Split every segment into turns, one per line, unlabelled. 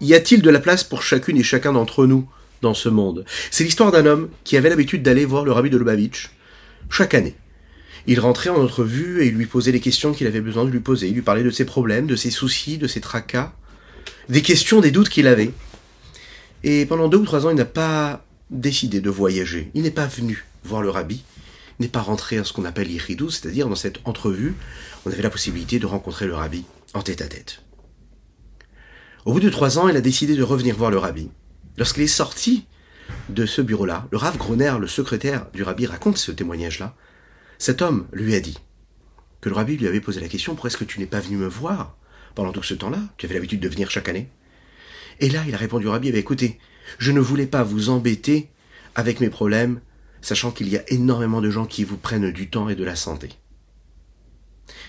y a-t-il de la place pour chacune et chacun d'entre nous dans ce monde? C'est l'histoire d'un homme qui avait l'habitude d'aller voir le rabbi de Lubavitch chaque année. Il rentrait en entrevue et il lui posait les questions qu'il avait besoin de lui poser. Il lui parlait de ses problèmes, de ses soucis, de ses tracas, des questions, des doutes qu'il avait. Et pendant deux ou trois ans, il n'a pas décidé de voyager. Il n'est pas venu voir le rabbi, n'est pas rentré à ce qu'on appelle l'Iridou, c'est-à-dire dans cette entrevue, on avait la possibilité de rencontrer le rabbi en tête à tête. Au bout de trois ans, il a décidé de revenir voir le rabbi. Lorsqu'il est sorti de ce bureau-là, le Rav Groner, le secrétaire du rabbi, raconte ce témoignage-là. Cet homme lui a dit que le rabbi lui avait posé la question Pourquoi est-ce que tu n'es pas venu me voir pendant tout ce temps-là? Tu avais l'habitude de venir chaque année. Et là, il a répondu au rabbi eh Écoutez, je ne voulais pas vous embêter avec mes problèmes, sachant qu'il y a énormément de gens qui vous prennent du temps et de la santé.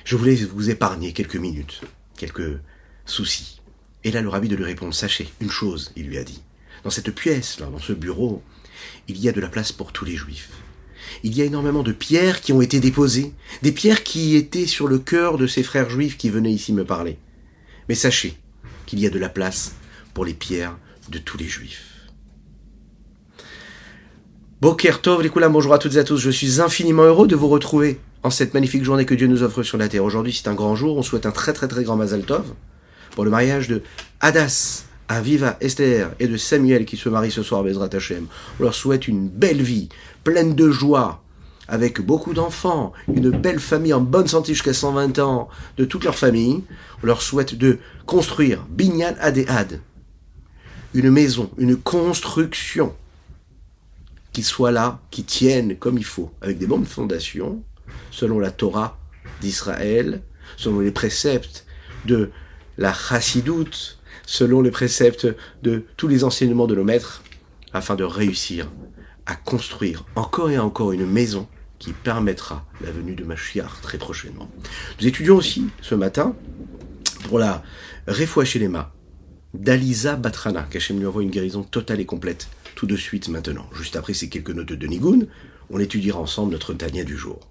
Je voulais vous épargner quelques minutes, quelques soucis. Et là, le rabbi de lui répondre, sachez une chose, il lui a dit. Dans cette pièce, là, dans ce bureau, il y a de la place pour tous les juifs. Il y a énormément de pierres qui ont été déposées, des pierres qui étaient sur le cœur de ces frères juifs qui venaient ici me parler. Mais sachez qu'il y a de la place pour les pierres de tous les juifs. Boker Tov, bonjour à toutes et à tous. Je suis infiniment heureux de vous retrouver en cette magnifique journée que Dieu nous offre sur la terre. Aujourd'hui, c'est un grand jour. On souhaite un très très très grand Mazal Tov pour le mariage de Hadas, Aviva, Esther et de Samuel qui se marient ce soir, Bezrat Hashem. On leur souhaite une belle vie, pleine de joie, avec beaucoup d'enfants, une belle famille en bonne santé jusqu'à 120 ans, de toute leur famille. On leur souhaite de construire Binyan Adehad, une maison, une construction qui soit là, qui tienne comme il faut, avec des bonnes fondations, selon la Torah d'Israël, selon les préceptes de la chassidoute, selon les préceptes de tous les enseignements de nos maîtres, afin de réussir à construire encore et encore une maison qui permettra la venue de Mashiach très prochainement. Nous étudions aussi ce matin pour la mains d'Aliza Batrana, qu'Hachem lui envoie une guérison totale et complète tout de suite maintenant. Juste après ces quelques notes de Nigun, on étudiera ensemble notre Tania du jour.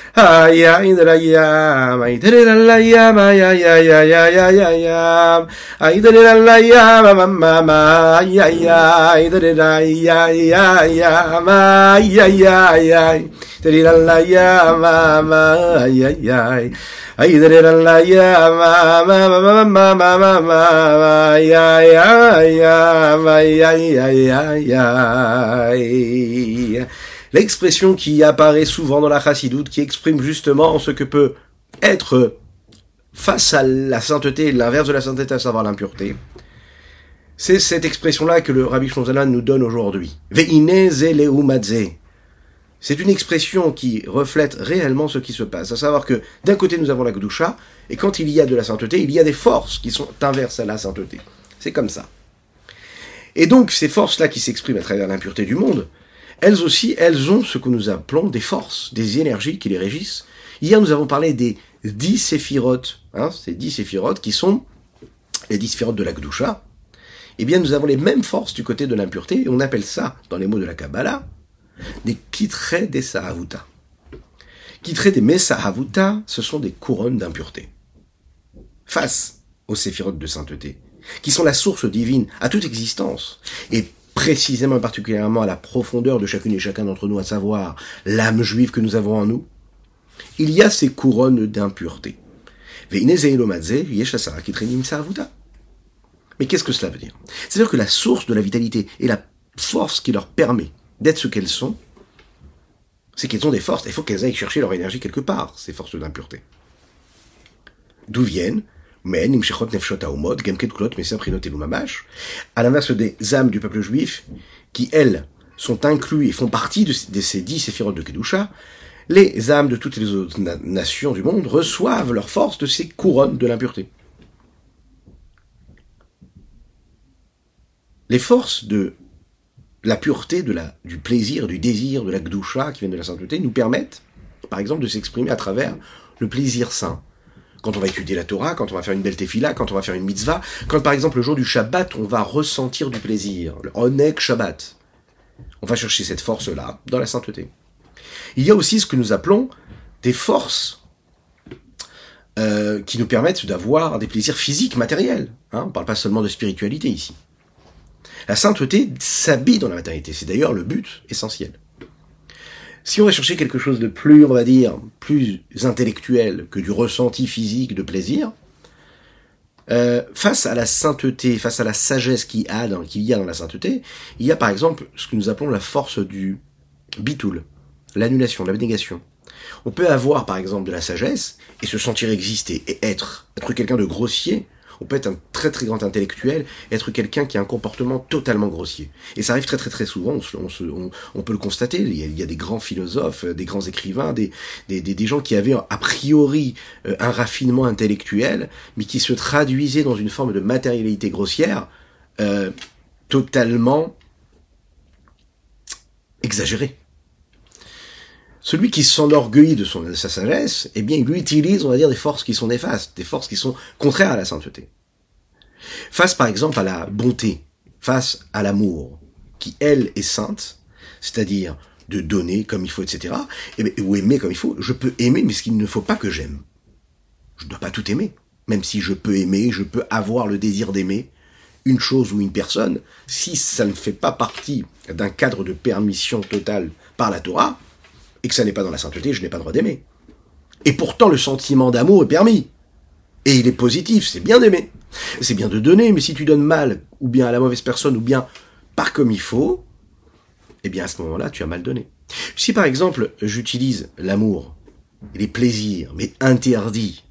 Aydarayyam, aydarallayam, ayayayayayayam, aydarallayam, mamma, ayayayayayayam, ayayayay. Aydarallayam, mamma, ayayay. Aydarallayam, mamma, mamma, mamma, mamma, ayayayayayayayayay. L'expression qui apparaît souvent dans la chassidoute, qui exprime justement ce que peut être face à la sainteté, l'inverse de la sainteté, à savoir l'impureté. C'est cette expression-là que le Rabbi Shonzalan nous donne aujourd'hui. C'est une expression qui reflète réellement ce qui se passe. À savoir que d'un côté nous avons la Gdusha, et quand il y a de la sainteté, il y a des forces qui sont inverses à la sainteté. C'est comme ça. Et donc ces forces-là qui s'expriment à travers l'impureté du monde, elles aussi, elles ont ce que nous appelons des forces, des énergies qui les régissent. Hier, nous avons parlé des dix séphirotes, hein, ces dix séphirotes qui sont les dix séphirotes de la Gdusha. Eh bien, nous avons les mêmes forces du côté de l'impureté, et on appelle ça, dans les mots de la Kabbalah, des kitré des Sahavuta. Kitré des Mesahavuta, ce sont des couronnes d'impureté. Face aux séphirotes de sainteté, qui sont la source divine à toute existence. Et précisément et particulièrement à la profondeur de chacune et chacun d'entre nous, à savoir l'âme juive que nous avons en nous, il y a ces couronnes d'impureté. Mais qu'est-ce que cela veut dire? C'est-à-dire que la source de la vitalité et la force qui leur permet d'être ce qu'elles sont, c'est qu'elles ont des forces. Il faut qu'elles aillent chercher leur énergie quelque part, ces forces d'impureté. D'où viennent mais à l'inverse des âmes du peuple juif, qui elles sont inclus et font partie de, ces dix séphirotes de Kedusha, les âmes de toutes les autres nations du monde reçoivent leur force de ces couronnes de l'impureté. Les forces de la pureté, de la, du plaisir, du désir, de la Gdusha qui viennent de la sainteté nous permettent par exemple, de s'exprimer à travers le plaisir sain. Quand on va étudier la Torah, quand on va faire une belle tefila, quand on va faire une mitzvah, quand par exemple le jour du Shabbat, on va ressentir du plaisir, le Onek Shabbat. On va chercher cette force-là dans la sainteté. Il y a aussi ce que nous appelons des forces euh, qui nous permettent d'avoir des plaisirs physiques, matériels. Hein. on ne parle pas seulement de spiritualité ici. La sainteté s'habille dans la matérialité. C'est d'ailleurs le but essentiel. Si on va chercher quelque chose de plus, on va dire, plus intellectuel que du ressenti physique de plaisir, euh, face à la sainteté, face à la sagesse qu'il y, a dans, y a dans la sainteté, il y a par exemple ce que nous appelons la force du bitoul, l'annulation, l'abnégation. On peut avoir par exemple de la sagesse et se sentir exister et être, être quelqu'un de grossier, on peut être un très très grand intellectuel, être quelqu'un qui a un comportement totalement grossier. Et ça arrive très très très souvent, on, peut le constater, il y, a, des grands philosophes, des grands écrivains, des, des, gens qui avaient a priori euh, un raffinement intellectuel, mais qui se traduisaient dans une forme de matérialité grossière euh, totalement exagérée. Celui qui s'enorgueillit de, son, sa sagesse, eh bien, il utilise, on va dire, des forces qui sont néfastes, des forces qui sont contraires à la sainteté. Face, par exemple, à la bonté, face à l'amour, qui, elle, est sainte, c'est-à-dire de donner comme il faut, etc., eh ou aimer comme il faut, je peux aimer, mais ce qu'il ne faut pas que j'aime. Je ne dois pas tout aimer. Même si je peux aimer, je peux avoir le désir d'aimer une chose ou une personne, si ça ne fait pas partie d'un cadre de permission totale par la Torah, et que ça n'est pas dans la sainteté, je n'ai pas le droit d'aimer. Et pourtant, le sentiment d'amour est permis. Et il est positif, c'est bien d'aimer. C'est bien de donner, mais si tu donnes mal, ou bien à la mauvaise personne, ou bien pas comme il faut, eh bien à ce moment-là, tu as mal donné. Si par exemple, j'utilise l'amour, les plaisirs, mais interdits,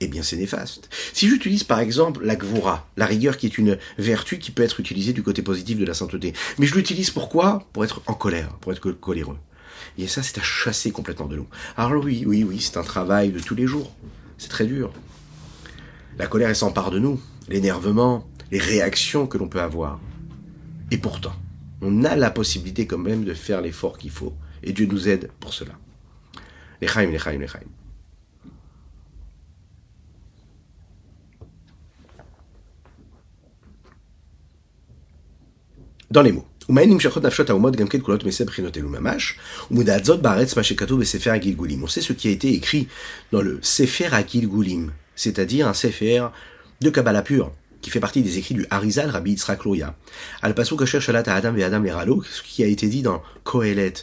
eh bien c'est néfaste. Si j'utilise par exemple la gvura, la rigueur qui est une vertu qui peut être utilisée du côté positif de la sainteté, mais je l'utilise pourquoi? Pour être en colère, pour être coléreux. Et ça, c'est à chasser complètement de nous. Alors oui, oui, oui, c'est un travail de tous les jours. C'est très dur. La colère, elle s'empare de nous. L'énervement, les réactions que l'on peut avoir. Et pourtant, on a la possibilité quand même de faire l'effort qu'il faut. Et Dieu nous aide pour cela. Les chaim, les chaim, les chaim. Dans les mots. On sait ce qui a été écrit dans le Sefer Agilgulim, c'est-à-dire un Sefer de Kabbalah pur, qui fait partie des écrits du Harizal Rabbi Yitzhak Loya. Al Pasuk Shalat Adam et Adam ce qui a été dit dans Kohelet,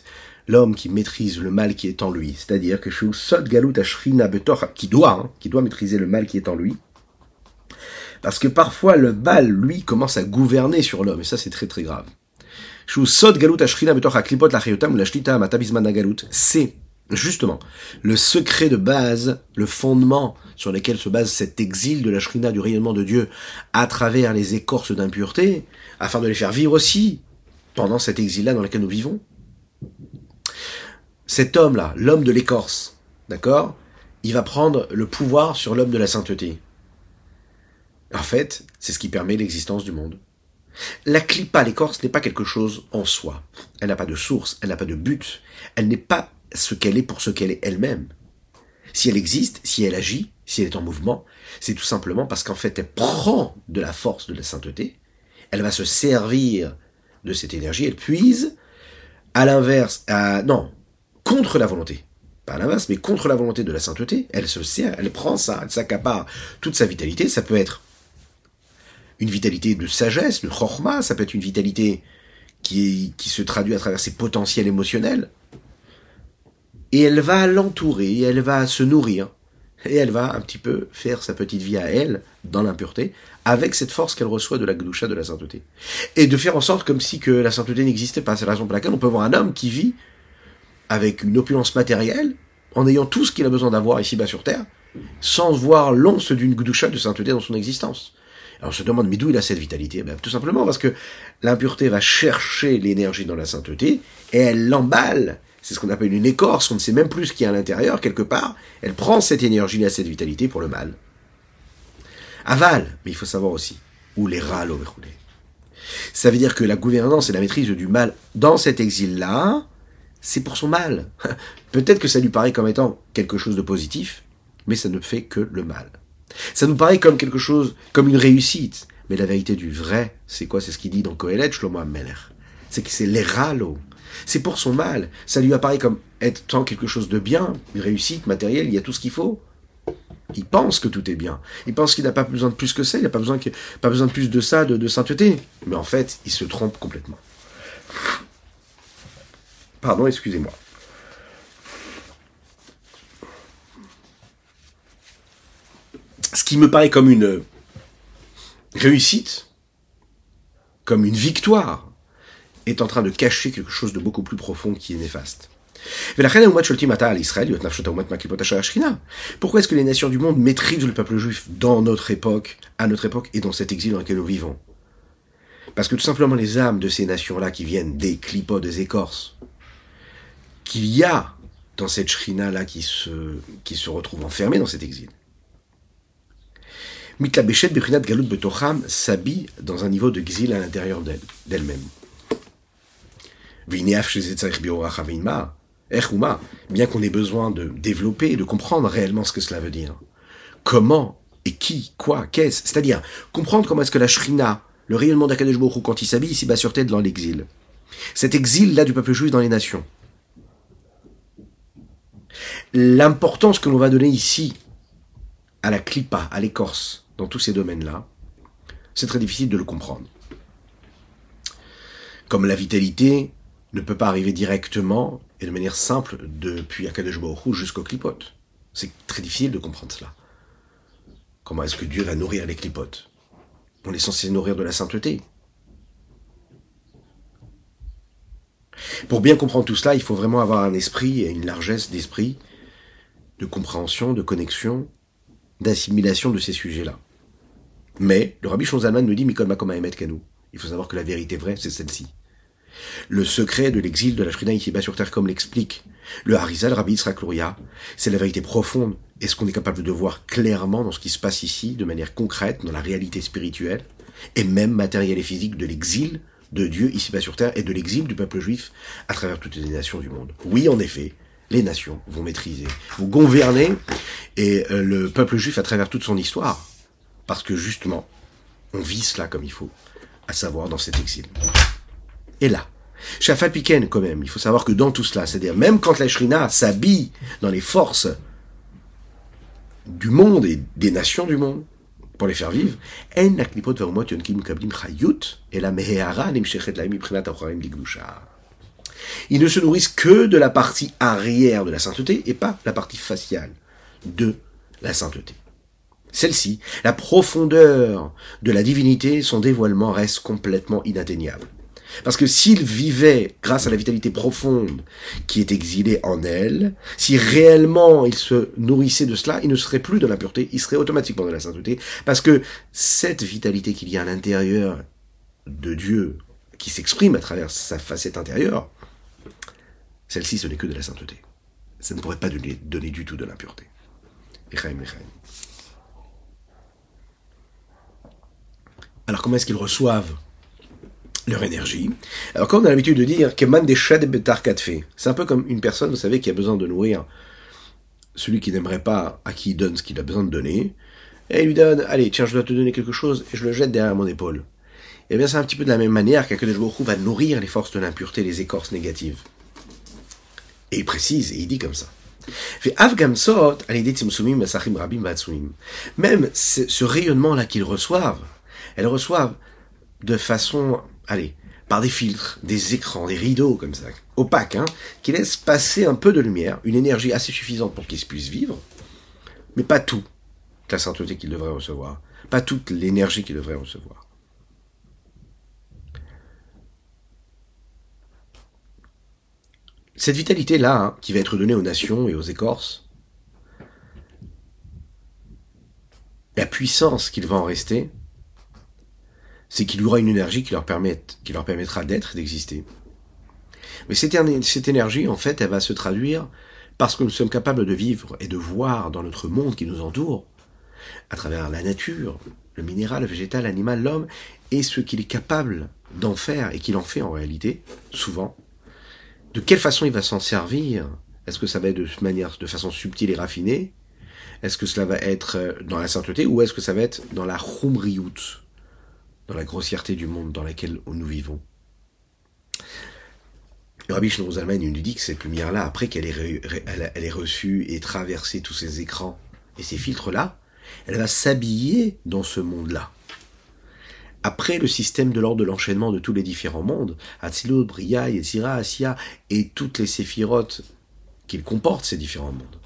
l'homme qui maîtrise le mal qui est en lui, c'est-à-dire que Sod Galut Ashrina qui doit, hein, qui doit maîtriser le mal qui est en lui, parce que parfois le mal, lui, commence à gouverner sur l'homme, et ça c'est très très grave. C'est justement le secret de base, le fondement sur lequel se base cet exil de la shrina, du rayonnement de Dieu, à travers les écorces d'impureté, afin de les faire vivre aussi pendant cet exil-là dans lequel nous vivons. Cet homme-là, l'homme de l'écorce, d'accord Il va prendre le pouvoir sur l'homme de la sainteté. En fait, c'est ce qui permet l'existence du monde. La clipa, l'écorce, n'est pas quelque chose en soi. Elle n'a pas de source, elle n'a pas de but. Elle n'est pas ce qu'elle est pour ce qu'elle est elle-même. Si elle existe, si elle agit, si elle est en mouvement, c'est tout simplement parce qu'en fait, elle prend de la force de la sainteté, elle va se servir de cette énergie, elle puise à l'inverse, à, non, contre la volonté. Pas à l'inverse, mais contre la volonté de la sainteté, elle se sert, elle prend ça, elle s'accapare toute sa vitalité, ça peut être une vitalité de sagesse, de chorma, ça peut être une vitalité qui, qui se traduit à travers ses potentiels émotionnels. Et elle va l'entourer, elle va se nourrir, et elle va un petit peu faire sa petite vie à elle, dans l'impureté, avec cette force qu'elle reçoit de la gdoucha, de la sainteté. Et de faire en sorte comme si que la sainteté n'existait pas. C'est la raison pour laquelle on peut voir un homme qui vit avec une opulence matérielle, en ayant tout ce qu'il a besoin d'avoir ici-bas sur Terre, sans voir l'once d'une gdoucha de sainteté dans son existence. Alors on se demande, mais d'où il a cette vitalité ben, Tout simplement parce que l'impureté va chercher l'énergie dans la sainteté et elle l'emballe. C'est ce qu'on appelle une écorce, on ne sait même plus ce qu'il y a à l'intérieur, quelque part. Elle prend cette énergie et cette vitalité pour le mal. Aval, mais il faut savoir aussi, où les râles Ça veut dire que la gouvernance et la maîtrise du mal dans cet exil-là c'est pour son mal. Peut-être que ça lui paraît comme étant quelque chose de positif, mais ça ne fait que le mal. Ça nous paraît comme quelque chose, comme une réussite. Mais la vérité du vrai, c'est quoi? C'est ce qu'il dit dans Kohelet, Shlomo Meller. C'est que c'est l'éralo. C'est pour son mal. Ça lui apparaît comme étant quelque chose de bien, une réussite matérielle, il y a tout ce qu'il faut. Il pense que tout est bien. Il pense qu'il n'a pas besoin de plus que ça, il n'a pas besoin, pas besoin de plus de ça, de, de sainteté. Mais en fait, il se trompe complètement. Pardon, excusez-moi. Ce qui me paraît comme une réussite, comme une victoire, est en train de cacher quelque chose de beaucoup plus profond qui est néfaste. Pourquoi est-ce que les nations du monde maîtrisent le peuple juif dans notre époque, à notre époque et dans cet exil dans lequel nous vivons? Parce que tout simplement les âmes de ces nations-là qui viennent des clipots, des écorces, qu'il y a dans cette shrina-là qui se, qui se retrouve enfermée dans cet exil. Mitlabeshet Bechrinat Galut Betocham s'habille dans un niveau de à l'intérieur d'elle, d'elle-même. Bien qu'on ait besoin de développer et de comprendre réellement ce que cela veut dire. Comment et qui, quoi, qu'est-ce? C'est-à-dire comprendre comment est-ce que la shrina, le rayonnement d'Akadosh Baruch quand il s'habille ici-bas sur tête dans l'exil. Cet exil-là du peuple juif dans les nations l'importance que l'on va donner ici à la clipa, à l'écorce, dans tous ces domaines-là, c'est très difficile de le comprendre. Comme la vitalité ne peut pas arriver directement et de manière simple depuis Akadosh Baruch jusqu'au clipote. C'est très difficile de comprendre cela. Comment est-ce que Dieu va nourrir les clipotes? On est censé nourrir de la sainteté. Pour bien comprendre tout cela, il faut vraiment avoir un esprit et une largesse d'esprit de compréhension, de connexion, d'assimilation de ces sujets-là. Mais le Rabbi Shonzalman nous dit Mikol Makom Emet Kanou. Il faut savoir que la vérité vraie, c'est celle-ci. Le secret de l'exil de la Shrina ici-bas sur terre, comme l'explique le Harizal Rabbi Yitzhak c'est la vérité profonde et ce qu'on est capable de voir clairement dans ce qui se passe ici, de manière concrète, dans la réalité spirituelle, et même matérielle et physique de l'exil de Dieu ici-bas sur terre et de l'exil du peuple juif à travers toutes les nations du monde? Oui, en effet, les nations vont maîtriser, vont gouverner, et euh, le peuple juif à travers toute son histoire, parce que justement, on vit cela comme il faut, à savoir dans cet exil. Et là, Shafat Piken quand même, il faut savoir que dans tout cela, c'est-à-dire même quand la Shrina s'habille dans les forces du monde et des nations du monde, pour les faire vivre, ils ne se nourrissent que de la partie arrière de la sainteté et pas la partie faciale de la sainteté. Celle-ci, la profondeur de la divinité, son dévoilement reste complètement inatteignable. Parce que s'il vivait grâce à la vitalité profonde qui est exilée en elle, si réellement il se nourrissait de cela, il ne serait plus de la pureté, il serait automatiquement de la sainteté, parce que cette vitalité qu'il y a à l'intérieur de Dieu, qui s'exprime à travers sa facette intérieure, celle-ci, ce n'est que de la sainteté. Ça ne pourrait pas donner, du tout de l'impureté. Alors comment est-ce qu'ils reçoivent leur énergie? Alors quand on a l'habitude de dire que des c'est un peu comme une personne, vous savez, qui a besoin de nourrir celui qui n'aimerait pas, à qui il donne ce qu'il a besoin de donner, et il lui donne, allez, tiens, je dois te donner quelque chose, et je le jette derrière mon épaule. Et eh bien c'est un petit peu de la même manière qu'Akadosh Baruch va nourrir les forces de l'impureté, les écorces négatives. Et il précise, et il dit comme ça. Même ce rayonnement-là qu'ils reçoivent, elles reçoivent de façon, allez, par des filtres, des écrans, des rideaux comme ça, opaques, hein, qui laissent passer un peu de lumière, une énergie assez suffisante pour qu'ils puissent vivre, mais pas tout la sainteté qu'ils devraient recevoir, pas toute l'énergie qu'ils devraient recevoir. Cette vitalité-là, hein, qui va être donnée aux nations et aux écorces, la puissance qu'il va en rester, c'est qu'il aura une énergie qui leur, qui leur permettra d'être et d'exister. Mais cette, cette énergie, en fait, elle va se traduire parce que nous sommes capables de vivre et de voir dans notre monde qui nous entoure, à travers la nature, le minéral, le végétal, l'animal, l'homme, et ce qu'il est capable d'en faire et qu'il en fait en réalité, souvent, de quelle façon il va s'en servir? Est-ce que ça va être de manière, de façon subtile et raffinée? Est-ce que cela va être euh, dans la sainteté ou est-ce que ça va être dans la chumriout, dans la grossièreté du monde dans lequel nous vivons le Rabbi Shlomo Zalman nous dit que cette lumière-là, après qu'elle est, elle est reçue et traversé tous ces écrans et ces filtres-là, elle va s'habiller dans ce monde-là. Après le système de l'ordre de l'enchaînement de tous les différents mondes, Atzilut, Bria, Yetzira, Asiya, et toutes les séphirotes qu'ils comportent, ces différents mondes,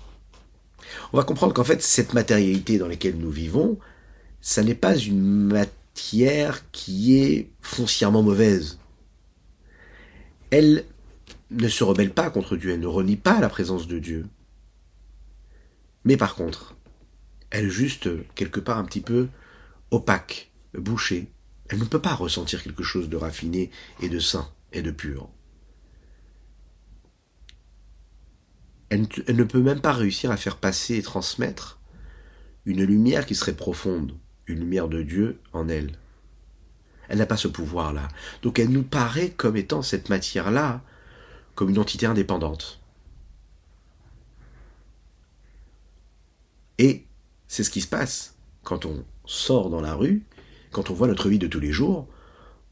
on va comprendre qu'en fait, cette matérialité dans laquelle nous vivons, ça n'est pas une qui est foncièrement mauvaise. Elle ne se rebelle pas contre Dieu, elle ne renie pas la présence de Dieu. Mais par contre, elle est juste quelque part un petit peu opaque, bouchée. Elle ne peut pas ressentir quelque chose de raffiné et de sain et de pur. Elle ne peut même pas réussir à faire passer et transmettre une lumière qui serait profonde, une lumière de Dieu en elle. Elle n'a pas ce pouvoir-là. Donc elle nous paraît comme étant cette matière-là comme une entité indépendante. Et c'est ce qui se passe quand on sort dans la rue, quand on voit notre vie de tous les jours,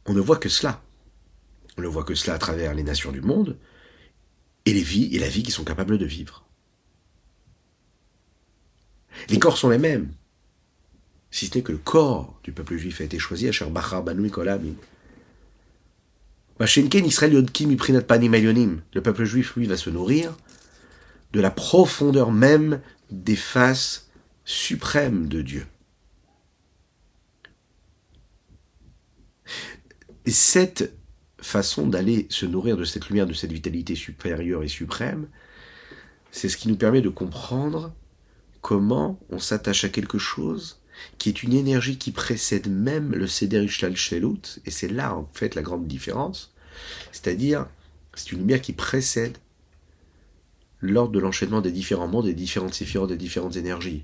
on ne voit que cela. On ne voit que cela à travers les nations du monde et les vies et la vie qu'ils sont capables de vivre. Les corps sont les mêmes, si ce n'est que le corps du peuple juif a été choisi à Sherbachar Banu Kolam le peuple juif, lui, va se nourrir de la profondeur même des faces suprêmes de Dieu. Et cette façon d'aller se nourrir de cette lumière, de cette vitalité supérieure et suprême, c'est ce qui nous permet de comprendre comment on s'attache à quelque chose qui est une énergie qui précède même le Seder Shelut, et c'est là en fait la grande différence, c'est-à-dire c'est une lumière qui précède l'ordre de l'enchaînement des différents mondes, des différentes séphirotes, des différentes énergies.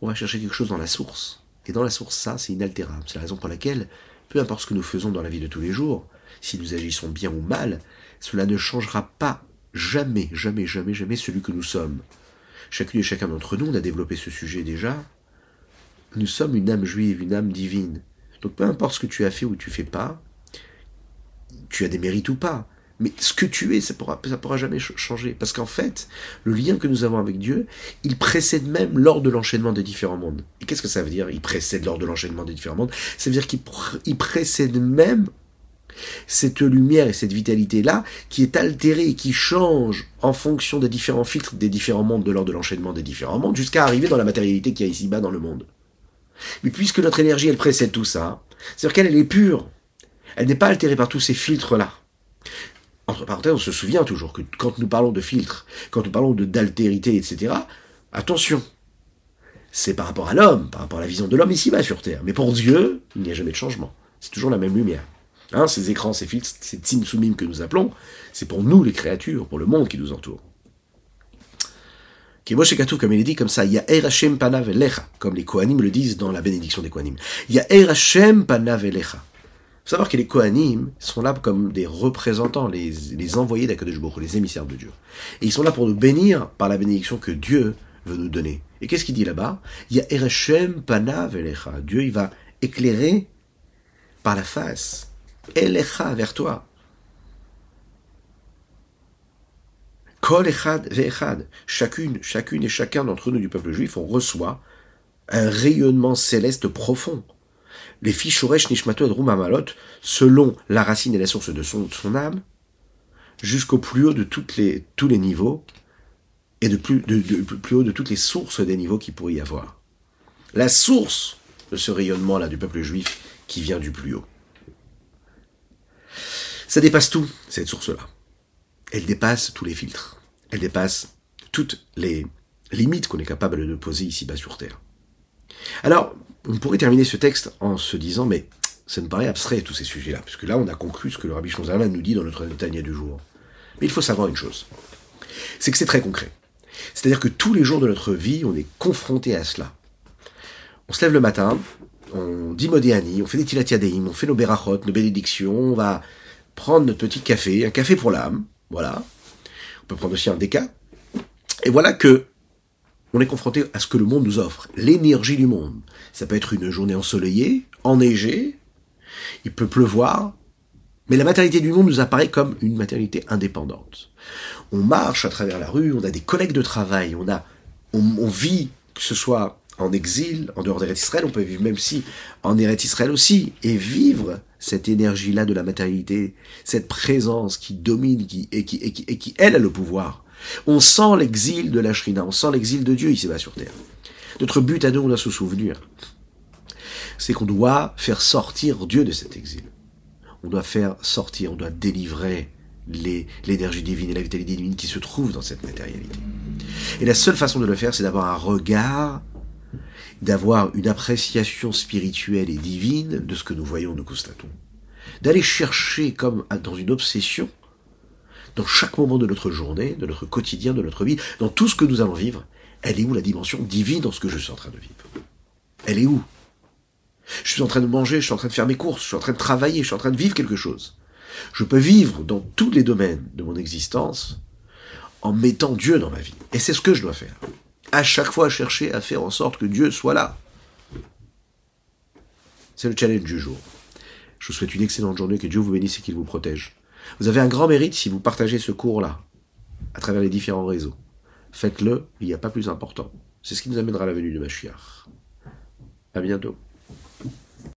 On va chercher quelque chose dans la source, et dans la source ça c'est inaltérable, c'est la raison pour laquelle, peu importe ce que nous faisons dans la vie de tous les jours, si nous agissons bien ou mal, cela ne changera pas jamais, jamais, jamais, jamais celui que nous sommes. Chacune et chacun d'entre nous, on a développé ce sujet déjà, nous sommes une âme juive, une âme divine. Donc peu importe ce que tu as fait ou tu fais pas, tu as des mérites ou pas, mais ce que tu es, ça pourra, ça pourra jamais changer. Parce qu'en fait, le lien que nous avons avec Dieu, il précède même lors de l'enchaînement des différents mondes. Et qu'est-ce que ça veut dire Il précède lors de l'enchaînement des différents mondes? Ça veut dire qu'il précède même cette lumière et cette vitalité-là qui est altérée et qui change en fonction des différents filtres des différents mondes de l'ordre de l'enchaînement des différents mondes jusqu'à arriver dans la matérialité qui a ici-bas dans le monde. Mais puisque notre énergie, elle précède tout ça, c'est-à-dire qu'elle, elle est pure. Elle n'est pas altérée par tous ces filtres-là. Entre parenthèses, on se souvient toujours que quand nous parlons de filtres, quand nous parlons d'altérité, etc., attention. C'est par rapport à l'homme, par rapport à la vision de l'homme ici-bas sur Terre. Mais pour Dieu, il n'y a jamais de changement. C'est toujours la même lumière. Hein, ces écrans, ces filtres, ces tsimsumim que nous appelons, c'est pour nous les créatures, pour le monde qui nous entoure. Qui comme il est dit comme ça, Ya'er Hashem panav elecha, comme les Kohanim le disent dans la bénédiction des Kohanim. Ya'er Hashem panav elecha. Faut savoir que les Kohanim sont là comme des représentants, les, les envoyés d'Akadosh les émissaires de Dieu. Et ils sont là pour nous bénir par la bénédiction que Dieu veut nous donner. Et qu'est-ce qu'il dit là-bas? Ya'er Hashem panav. Dieu, il va éclairer par la face. Elecha, vers toi. Kol echad. Chacune, chacune et chacun d'entre nous du peuple juif, on reçoit un rayonnement céleste profond. Les fichoresh nishmato malot, selon la racine et la source de son, âme, jusqu'au plus haut de tous les niveaux, et de plus, de, plus haut de toutes les sources des niveaux qu'il pourrait y avoir. La source de ce rayonnement-là du peuple juif qui vient du plus haut. Ça dépasse tout, cette source-là elle dépasse tous les filtres. Elle dépasse toutes les limites qu'on est capable de poser ici-bas sur Terre. Alors, on pourrait terminer ce texte en se disant, mais ça me paraît abstrait tous ces sujets-là, puisque là on a conclu ce que le Rabbi Shonzalman nous dit dans notre Netanya du jour. Mais il faut savoir une chose, c'est que c'est très concret. C'est-à-dire que tous les jours de notre vie, on est confronté à cela. On se lève le matin, on dit Modéani, on fait des tilatiadeim, on fait nos berachot, nos bénédictions, on va prendre notre petit café, un café pour l'âme, Voilà. Peut prendre aussi un déca. Et voilà que on est confronté à ce que le monde nous offre, l'énergie du monde. Ça peut être une journée ensoleillée, enneigée, il peut pleuvoir, mais la maternité du monde nous apparaît comme une maternité indépendante. On marche à travers la rue, on a des collègues de travail, on a, on, vit, que ce soit en exil, en dehors d'Eretz Israël, on peut vivre même si en Eretz Israël aussi, et vivre cette énergie-là de la maternité, cette présence qui domine qui, et, qui, et, qui, et qui, elle, a le pouvoir. On sent l'exil de la Shrina, on sent l'exil de Dieu ici-bas sur terre. Notre but à nous, on doit se souvenir, c'est qu'on doit faire sortir Dieu de cet exil. On doit faire sortir, on doit délivrer l'énergie divine et la vitalité divine qui se trouve dans cette matérialité. Et la seule façon de le faire, c'est d'avoir un regard, d'avoir une appréciation spirituelle et divine de ce que nous voyons, nous constatons. D'aller chercher comme dans une obsession, dans chaque moment de notre journée, de notre quotidien, de notre vie, dans tout ce que nous allons vivre, elle est où la dimension divine dans ce que je suis en train de vivre? Elle est où? Je suis en train de manger, je suis en train de faire mes courses, je suis en train de travailler, je suis en train de vivre quelque chose. Je peux vivre dans tous les domaines de mon existence en mettant Dieu dans ma vie. Et c'est ce que je dois faire. À chaque fois chercher à faire en sorte que Dieu soit là. C'est le challenge du jour. Je vous souhaite une excellente journée, que Dieu vous bénisse et qu'il vous protège. Vous avez un grand mérite si vous partagez ce cours-là à travers les différents réseaux. Faites-le, il n'y a pas plus important. C'est ce qui nous amènera à la venue de Mashiach. À bientôt.